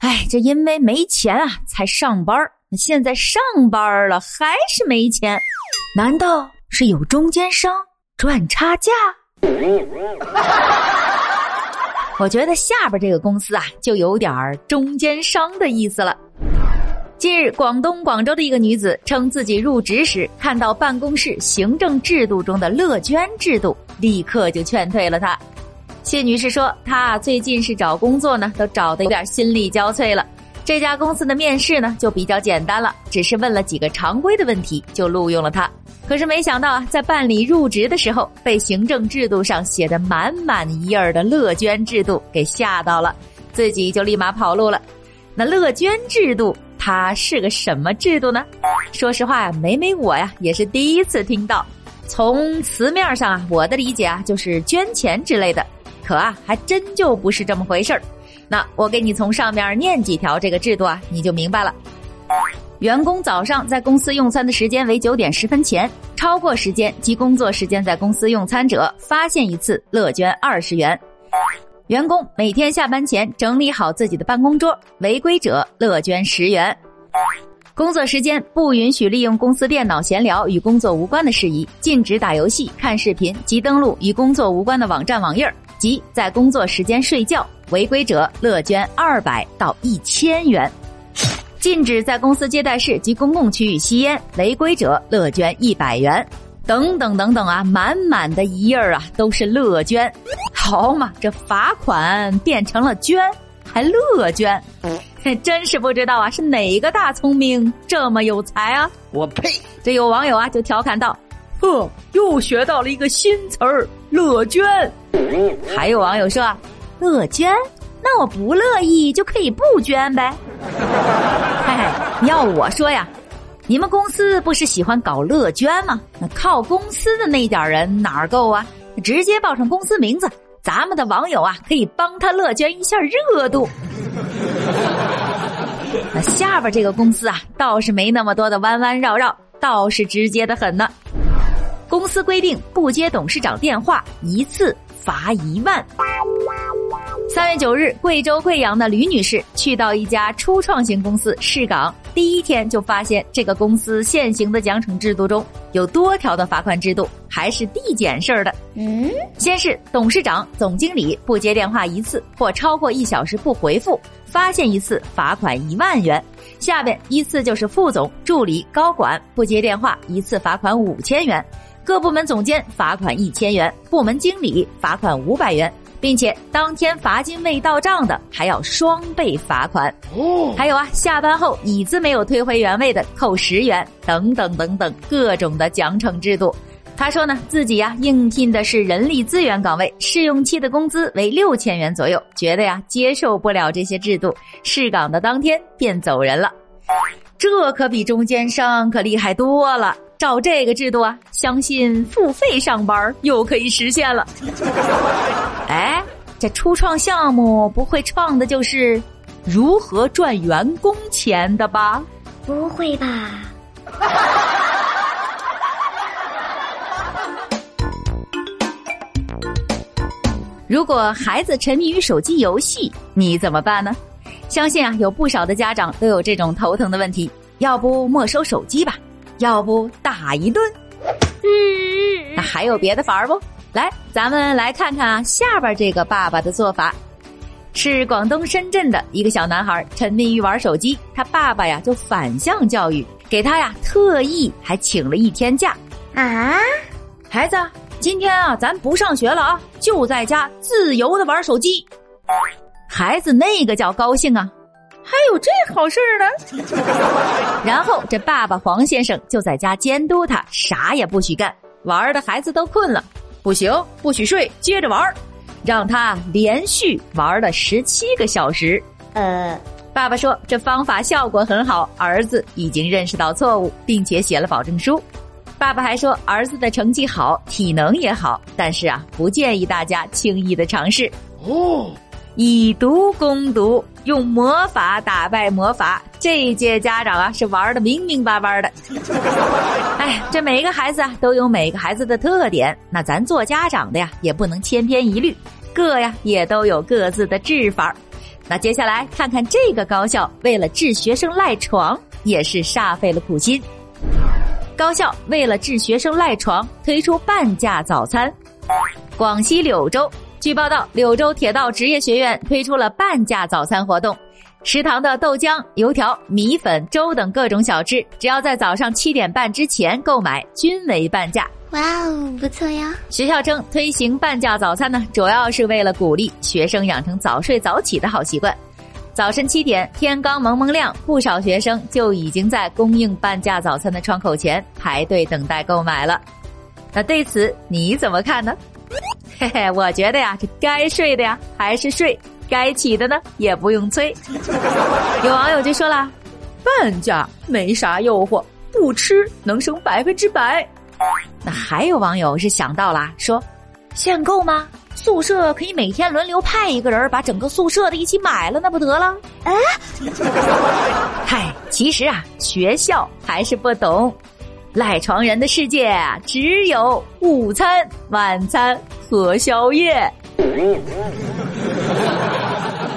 哎，这因为没钱啊才上班现在上班了还是没钱，难道是有中间商赚差价？我觉得下边这个公司啊，就有点中间商的意思了。近日，广东广州的一个女子称自己入职时看到办公室行政制度中的乐捐制度，立刻就劝退了她。谢女士说，她啊最近是找工作呢，都找的有点心力交瘁了。这家公司的面试呢就比较简单了，只是问了几个常规的问题就录用了她。可是没想到啊，在办理入职的时候，被行政制度上写的满满一页的乐捐制度给吓到了，自己就立马跑路了。那乐捐制度。它是个什么制度呢？说实话呀，每每我呀也是第一次听到。从词面上啊，我的理解啊就是捐钱之类的。可啊，还真就不是这么回事儿。那我给你从上面念几条这个制度啊，你就明白了。员工早上在公司用餐的时间为九点十分前，超过时间及工作时间在公司用餐者，发现一次乐捐二十元。员工每天下班前整理好自己的办公桌，违规者乐捐十元。工作时间不允许利用公司电脑闲聊与工作无关的事宜，禁止打游戏、看视频及登录与工作无关的网站网页及在工作时间睡觉，违规者乐捐二百到一千元。禁止在公司接待室及公共区域吸烟，违规者乐捐一百元。等等等等啊，满满的一页啊，都是乐捐。好嘛，这罚款变成了捐，还乐捐，真是不知道啊，是哪个大聪明这么有才啊？我呸！这有网友啊就调侃道：“呵，又学到了一个新词儿，乐捐。”还有网友说：“乐捐，那我不乐意就可以不捐呗。”嘿嘿，要我说呀。你们公司不是喜欢搞乐捐吗？那靠公司的那点人哪儿够啊？直接报上公司名字，咱们的网友啊可以帮他乐捐一下热度。那下边这个公司啊倒是没那么多的弯弯绕绕，倒是直接的很呢。公司规定不接董事长电话一次罚一万。三月九日，贵州贵阳的吕女士去到一家初创型公司试岗，第一天就发现这个公司现行的奖惩制度中有多条的罚款制度，还是递减式的。嗯，先是董事长、总经理不接电话一次或超过一小时不回复，发现一次罚款一万元；下边依次就是副总、助理、高管不接电话一次罚款五千元，各部门总监罚款一千元，部门经理罚款五百元。并且当天罚金未到账的，还要双倍罚款。哦，还有啊，下班后椅子没有退回原位的，扣十元，等等等等，各种的奖惩制度。他说呢，自己呀应聘的是人力资源岗位，试用期的工资为六千元左右，觉得呀接受不了这些制度，试岗的当天便走人了。这可比中间商可厉害多了。照这个制度啊，相信付费上班又可以实现了。哎，这初创项目不会创的就是如何赚员工钱的吧？不会吧？如果孩子沉迷于手机游戏，你怎么办呢？相信啊，有不少的家长都有这种头疼的问题。要不没收手机吧？要不打一顿？那还有别的法儿不？来，咱们来看看啊，下边这个爸爸的做法，是广东深圳的一个小男孩沉迷于玩手机，他爸爸呀就反向教育，给他呀特意还请了一天假啊。孩子，今天啊咱不上学了啊，就在家自由的玩手机。孩子那个叫高兴啊。还有这好事儿呢，然后这爸爸黄先生就在家监督他，啥也不许干。玩的孩子都困了，不行，不许睡，接着玩，让他连续玩了十七个小时。呃，爸爸说这方法效果很好，儿子已经认识到错误，并且写了保证书。爸爸还说儿子的成绩好，体能也好，但是啊，不建议大家轻易的尝试。哦。以毒攻毒，用魔法打败魔法。这一届家长啊，是玩的明明白白的。哎，这每一个孩子啊，都有每个孩子的特点。那咱做家长的呀，也不能千篇一律，各呀也都有各自的治法。那接下来看看这个高校为了治学生赖床，也是煞费了苦心。高校为了治学生赖床，推出半价早餐。广西柳州，据报道，柳州铁道职业学院推出了半价早餐活动，食堂的豆浆、油条、米粉、粥等各种小吃，只要在早上七点半之前购买，均为半价。哇哦，不错呀！学校称推行半价早餐呢，主要是为了鼓励学生养成早睡早起的好习惯。早晨七点，天刚蒙蒙亮，不少学生就已经在供应半价早餐的窗口前排队等待购买了。那对此你怎么看呢？嘿嘿，我觉得呀，这该睡的呀还是睡，该起的呢也不用催。有网友就说了：“半价没啥诱惑，不吃能省百分之百。”那还有网友是想到了，说：“限购吗？”宿舍可以每天轮流派一个人把整个宿舍的一起买了，那不得了？哎，嗨，其实啊，学校还是不懂，赖床人的世界啊只有午餐、晚餐和宵夜。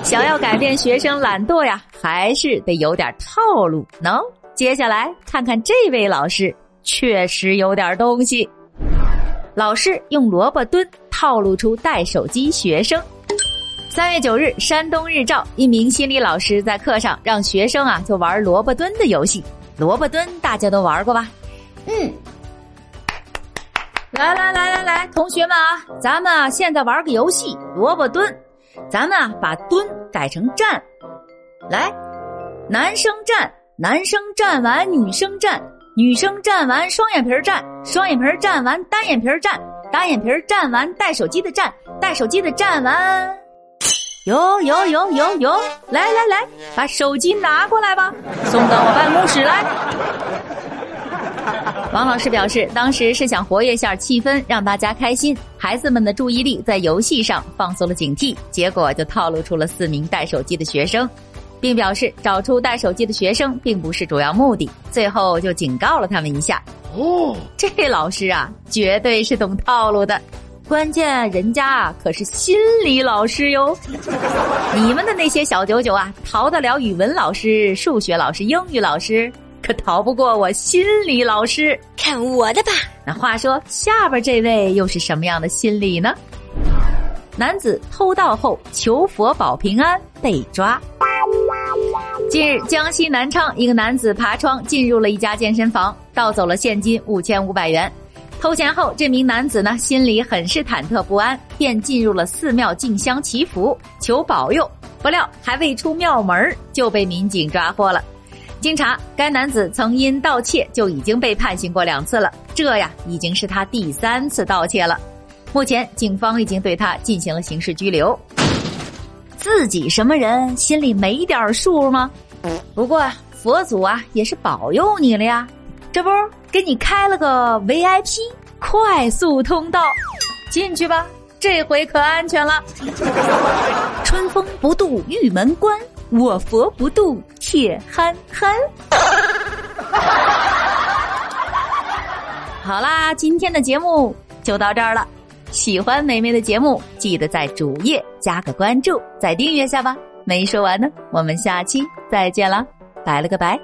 想要改变学生懒惰呀，还是得有点套路。能，接下来看看这位老师，确实有点东西。老师用萝卜蹲。套路出带手机学生。三月九日，山东日照一名心理老师在课上让学生啊就玩萝卜蹲的游戏。萝卜蹲大家都玩过吧？嗯。来来来来来，同学们啊，咱们啊现在玩个游戏萝卜蹲。咱们啊把蹲改成站。来，男生站，男生站完女生站，女生站完双眼皮站，双眼皮站完单眼皮站。单眼皮站完带手机的站，带手机的站完，有有有有有，来来来，把手机拿过来吧，送到我办公室来。王老师表示，当时是想活跃下气氛，让大家开心，孩子们的注意力在游戏上放松了警惕，结果就套路出了四名带手机的学生，并表示找出带手机的学生并不是主要目的，最后就警告了他们一下。哦，这老师啊，绝对是懂套路的。关键人家啊，可是心理老师哟。你们的那些小九九啊，逃得了语文老师、数学老师、英语老师，可逃不过我心理老师。看我的吧！那话说，下边这位又是什么样的心理呢？男子偷盗后求佛保平安被抓。近日，江西南昌一个男子爬窗进入了一家健身房，盗走了现金五千五百元。偷钱后，这名男子呢心里很是忐忑不安，便进入了寺庙进香祈福，求保佑。不料还未出庙门，就被民警抓获了。经查，该男子曾因盗窃就已经被判刑过两次了，这呀已经是他第三次盗窃了。目前，警方已经对他进行了刑事拘留。自己什么人，心里没点数吗？不过佛祖啊，也是保佑你了呀，这不给你开了个 VIP 快速通道，进去吧，这回可安全了。春风不度玉门关，我佛不渡铁憨憨。好啦，今天的节目就到这儿了。喜欢梅梅的节目，记得在主页加个关注，再订阅下吧。没说完呢，我们下期再见了，拜了个拜。